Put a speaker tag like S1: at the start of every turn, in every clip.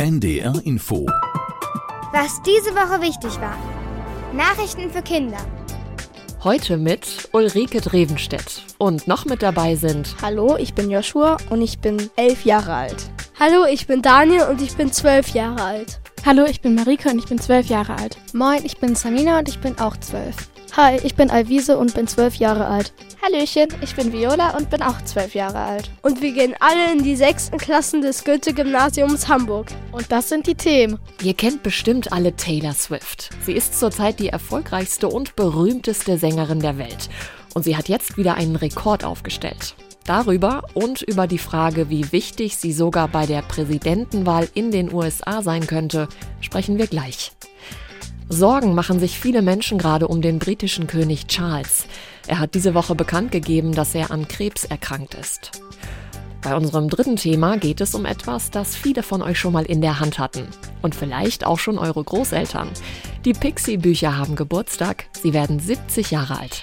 S1: NDR Info.
S2: Was diese Woche wichtig war. Nachrichten für Kinder.
S3: Heute mit Ulrike Drevenstedt. Und noch mit dabei sind
S4: Hallo, ich bin Joshua und ich bin elf Jahre alt.
S5: Hallo, ich bin Daniel und ich bin zwölf Jahre alt.
S6: Hallo, ich bin Marike und ich bin zwölf Jahre alt.
S7: Moin, ich bin Samina und ich bin auch zwölf.
S8: Hi, ich bin Alvise und bin zwölf Jahre alt.
S9: Hallöchen, ich bin Viola und bin auch zwölf Jahre alt.
S5: Und wir gehen alle in die sechsten Klassen des Goethe-Gymnasiums Hamburg.
S3: Und das sind die Themen. Ihr kennt bestimmt alle Taylor Swift. Sie ist zurzeit die erfolgreichste und berühmteste Sängerin der Welt. Und sie hat jetzt wieder einen Rekord aufgestellt. Darüber und über die Frage, wie wichtig sie sogar bei der Präsidentenwahl in den USA sein könnte, sprechen wir gleich. Sorgen machen sich viele Menschen gerade um den britischen König Charles. Er hat diese Woche bekannt gegeben, dass er an Krebs erkrankt ist. Bei unserem dritten Thema geht es um etwas, das viele von euch schon mal in der Hand hatten. Und vielleicht auch schon eure Großeltern. Die Pixie-Bücher haben Geburtstag. Sie werden 70 Jahre alt.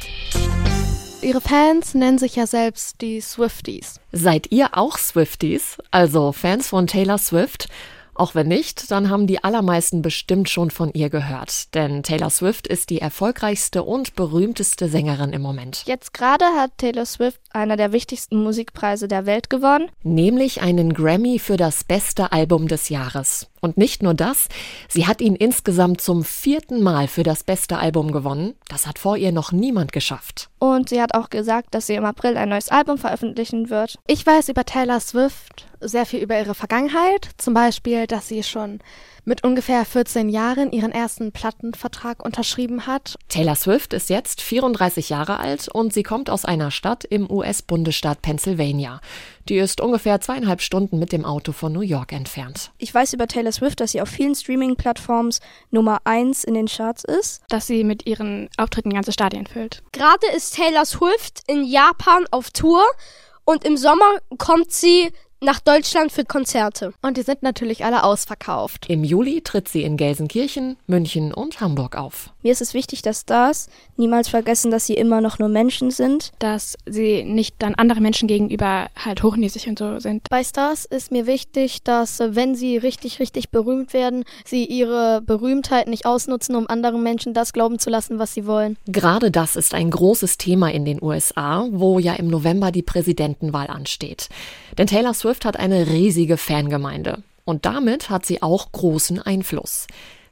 S7: Ihre Fans nennen sich ja selbst die Swifties.
S3: Seid ihr auch Swifties? Also Fans von Taylor Swift? Auch wenn nicht, dann haben die allermeisten bestimmt schon von ihr gehört. Denn Taylor Swift ist die erfolgreichste und berühmteste Sängerin im Moment.
S9: Jetzt gerade hat Taylor Swift einer der wichtigsten Musikpreise der Welt gewonnen.
S3: Nämlich einen Grammy für das beste Album des Jahres. Und nicht nur das, sie hat ihn insgesamt zum vierten Mal für das beste Album gewonnen. Das hat vor ihr noch niemand geschafft.
S9: Und sie hat auch gesagt, dass sie im April ein neues Album veröffentlichen wird.
S7: Ich weiß über Taylor Swift sehr viel über ihre Vergangenheit. Zum Beispiel, dass sie schon mit ungefähr 14 Jahren ihren ersten Plattenvertrag unterschrieben hat.
S3: Taylor Swift ist jetzt 34 Jahre alt und sie kommt aus einer Stadt im US-Bundesstaat Pennsylvania. Die ist ungefähr zweieinhalb Stunden mit dem Auto von New York entfernt.
S4: Ich weiß über Taylor Swift, dass sie auf vielen Streaming-Plattforms Nummer 1 in den Charts ist.
S6: Dass sie mit ihren Auftritten ganze Stadien füllt.
S5: Gerade ist Taylor Swift in Japan auf Tour und im Sommer kommt sie nach Deutschland für Konzerte.
S7: Und die sind natürlich alle ausverkauft.
S3: Im Juli tritt sie in Gelsenkirchen, München und Hamburg auf.
S4: Mir ist es wichtig, dass Stars niemals vergessen, dass sie immer noch nur Menschen sind.
S6: Dass sie nicht dann anderen Menschen gegenüber halt hochnäsig und so sind.
S7: Bei Stars ist mir wichtig, dass wenn sie richtig, richtig berühmt werden, sie ihre Berühmtheit nicht ausnutzen, um anderen Menschen das glauben zu lassen, was sie wollen.
S3: Gerade das ist ein großes Thema in den USA, wo ja im November die Präsidentenwahl ansteht. Denn Taylor Swift Swift hat eine riesige Fangemeinde. Und damit hat sie auch großen Einfluss.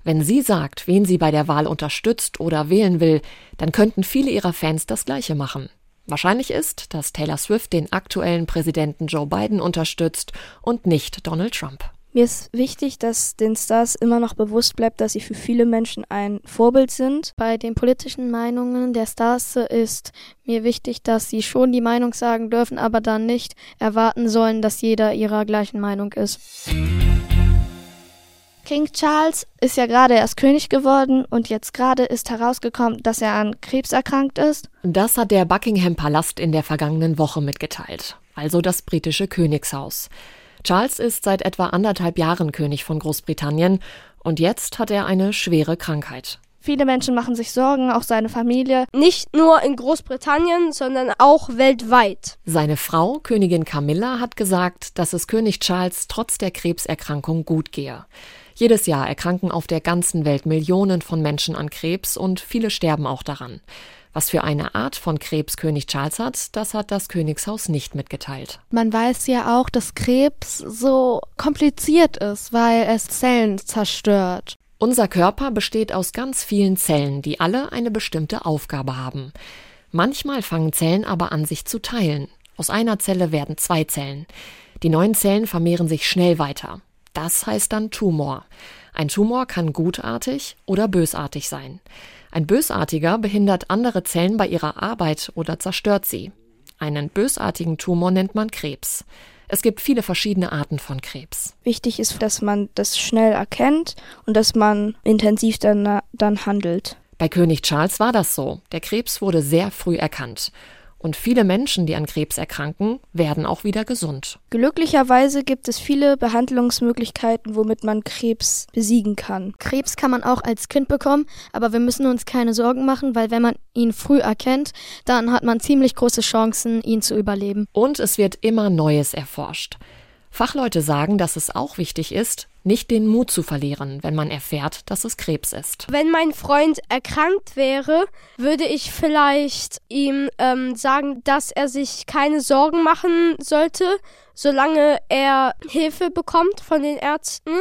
S3: Wenn sie sagt, wen sie bei der Wahl unterstützt oder wählen will, dann könnten viele ihrer Fans das Gleiche machen. Wahrscheinlich ist, dass Taylor Swift den aktuellen Präsidenten Joe Biden unterstützt und nicht Donald Trump.
S4: Mir ist wichtig, dass den Stars immer noch bewusst bleibt, dass sie für viele Menschen ein Vorbild sind.
S7: Bei den politischen Meinungen der Stars ist mir wichtig, dass sie schon die Meinung sagen dürfen, aber dann nicht erwarten sollen, dass jeder ihrer gleichen Meinung ist.
S9: King Charles ist ja gerade erst König geworden und jetzt gerade ist herausgekommen, dass er an Krebs erkrankt ist.
S3: Das hat der Buckingham Palast in der vergangenen Woche mitgeteilt, also das britische Königshaus. Charles ist seit etwa anderthalb Jahren König von Großbritannien und jetzt hat er eine schwere Krankheit.
S9: Viele Menschen machen sich Sorgen, auch seine Familie.
S5: Nicht nur in Großbritannien, sondern auch weltweit.
S3: Seine Frau, Königin Camilla, hat gesagt, dass es König Charles trotz der Krebserkrankung gut gehe. Jedes Jahr erkranken auf der ganzen Welt Millionen von Menschen an Krebs und viele sterben auch daran. Was für eine Art von Krebs König Charles hat, das hat das Königshaus nicht mitgeteilt.
S7: Man weiß ja auch, dass Krebs so kompliziert ist, weil es Zellen zerstört.
S3: Unser Körper besteht aus ganz vielen Zellen, die alle eine bestimmte Aufgabe haben. Manchmal fangen Zellen aber an, sich zu teilen. Aus einer Zelle werden zwei Zellen. Die neuen Zellen vermehren sich schnell weiter. Das heißt dann Tumor. Ein Tumor kann gutartig oder bösartig sein. Ein Bösartiger behindert andere Zellen bei ihrer Arbeit oder zerstört sie. Einen bösartigen Tumor nennt man Krebs. Es gibt viele verschiedene Arten von Krebs.
S4: Wichtig ist, dass man das schnell erkennt und dass man intensiv dann, dann handelt.
S3: Bei König Charles war das so. Der Krebs wurde sehr früh erkannt. Und viele Menschen, die an Krebs erkranken, werden auch wieder gesund.
S4: Glücklicherweise gibt es viele Behandlungsmöglichkeiten, womit man Krebs besiegen kann.
S7: Krebs kann man auch als Kind bekommen, aber wir müssen uns keine Sorgen machen, weil wenn man ihn früh erkennt, dann hat man ziemlich große Chancen, ihn zu überleben.
S3: Und es wird immer Neues erforscht. Fachleute sagen, dass es auch wichtig ist, nicht den Mut zu verlieren, wenn man erfährt, dass es Krebs ist.
S5: Wenn mein Freund erkrankt wäre, würde ich vielleicht ihm ähm, sagen, dass er sich keine Sorgen machen sollte, solange er Hilfe bekommt von den Ärzten.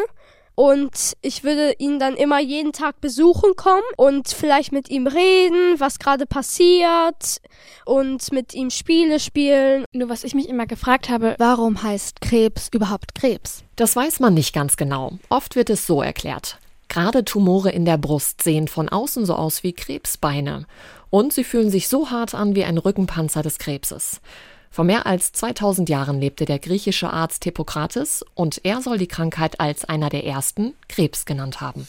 S5: Und ich würde ihn dann immer jeden Tag besuchen kommen und vielleicht mit ihm reden, was gerade passiert und mit ihm Spiele spielen.
S6: Nur was ich mich immer gefragt habe, warum heißt Krebs überhaupt Krebs?
S3: Das weiß man nicht ganz genau. Oft wird es so erklärt. Gerade Tumore in der Brust sehen von außen so aus wie Krebsbeine. Und sie fühlen sich so hart an wie ein Rückenpanzer des Krebses. Vor mehr als 2000 Jahren lebte der griechische Arzt Hippokrates und er soll die Krankheit als einer der ersten Krebs genannt haben.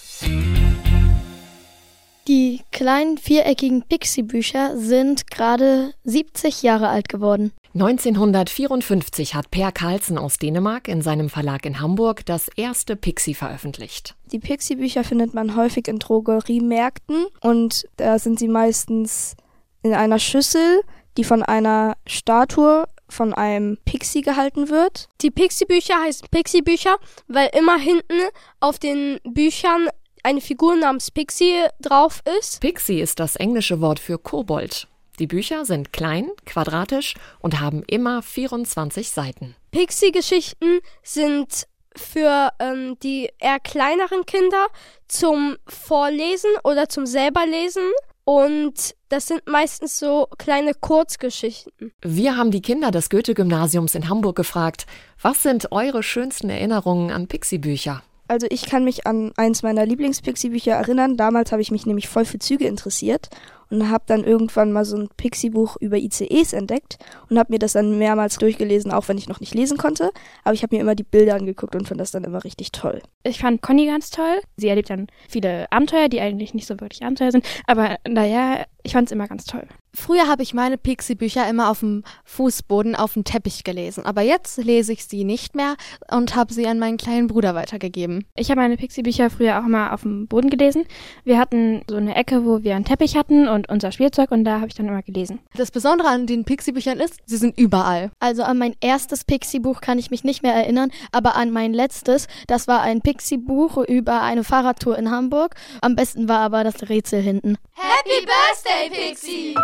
S8: Die kleinen viereckigen Pixie-Bücher sind gerade 70 Jahre alt geworden.
S3: 1954 hat Per Carlsen aus Dänemark in seinem Verlag in Hamburg das erste Pixie veröffentlicht.
S4: Die Pixie-Bücher findet man häufig in Drogeriemärkten und da sind sie meistens in einer Schüssel die von einer Statue von einem Pixie gehalten wird.
S5: Die Pixie-Bücher heißen Pixie-Bücher, weil immer hinten auf den Büchern eine Figur namens Pixie drauf ist.
S3: Pixie ist das englische Wort für Kobold. Die Bücher sind klein, quadratisch und haben immer 24 Seiten.
S5: Pixie-Geschichten sind für ähm, die eher kleineren Kinder zum Vorlesen oder zum selberlesen und das sind meistens so kleine Kurzgeschichten.
S3: Wir haben die Kinder des Goethe-Gymnasiums in Hamburg gefragt, was sind eure schönsten Erinnerungen an Pixie-Bücher?
S4: Also ich kann mich an eins meiner Lieblings-Pixie-Bücher erinnern. Damals habe ich mich nämlich voll für Züge interessiert und habe dann irgendwann mal so ein Pixie-Buch über ICEs entdeckt und habe mir das dann mehrmals durchgelesen, auch wenn ich noch nicht lesen konnte. Aber ich habe mir immer die Bilder angeguckt und fand das dann immer richtig toll.
S6: Ich fand Conny ganz toll. Sie erlebt dann viele Abenteuer, die eigentlich nicht so wirklich Abenteuer sind. Aber naja, ich fand es immer ganz toll.
S7: Früher habe ich meine Pixie-Bücher immer auf dem Fußboden auf dem Teppich gelesen, aber jetzt lese ich sie nicht mehr und habe sie an meinen kleinen Bruder weitergegeben.
S6: Ich habe meine Pixie-Bücher früher auch mal auf dem Boden gelesen. Wir hatten so eine Ecke, wo wir einen Teppich hatten und unser Spielzeug und da habe ich dann immer gelesen.
S7: Das Besondere an den Pixie-Büchern ist, sie sind überall.
S8: Also an mein erstes Pixie-Buch kann ich mich nicht mehr erinnern, aber an mein letztes, das war ein Pixie-Buch über eine Fahrradtour in Hamburg. Am besten war aber das Rätsel hinten.
S1: Happy Birthday, Pixie!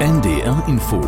S10: NDR Info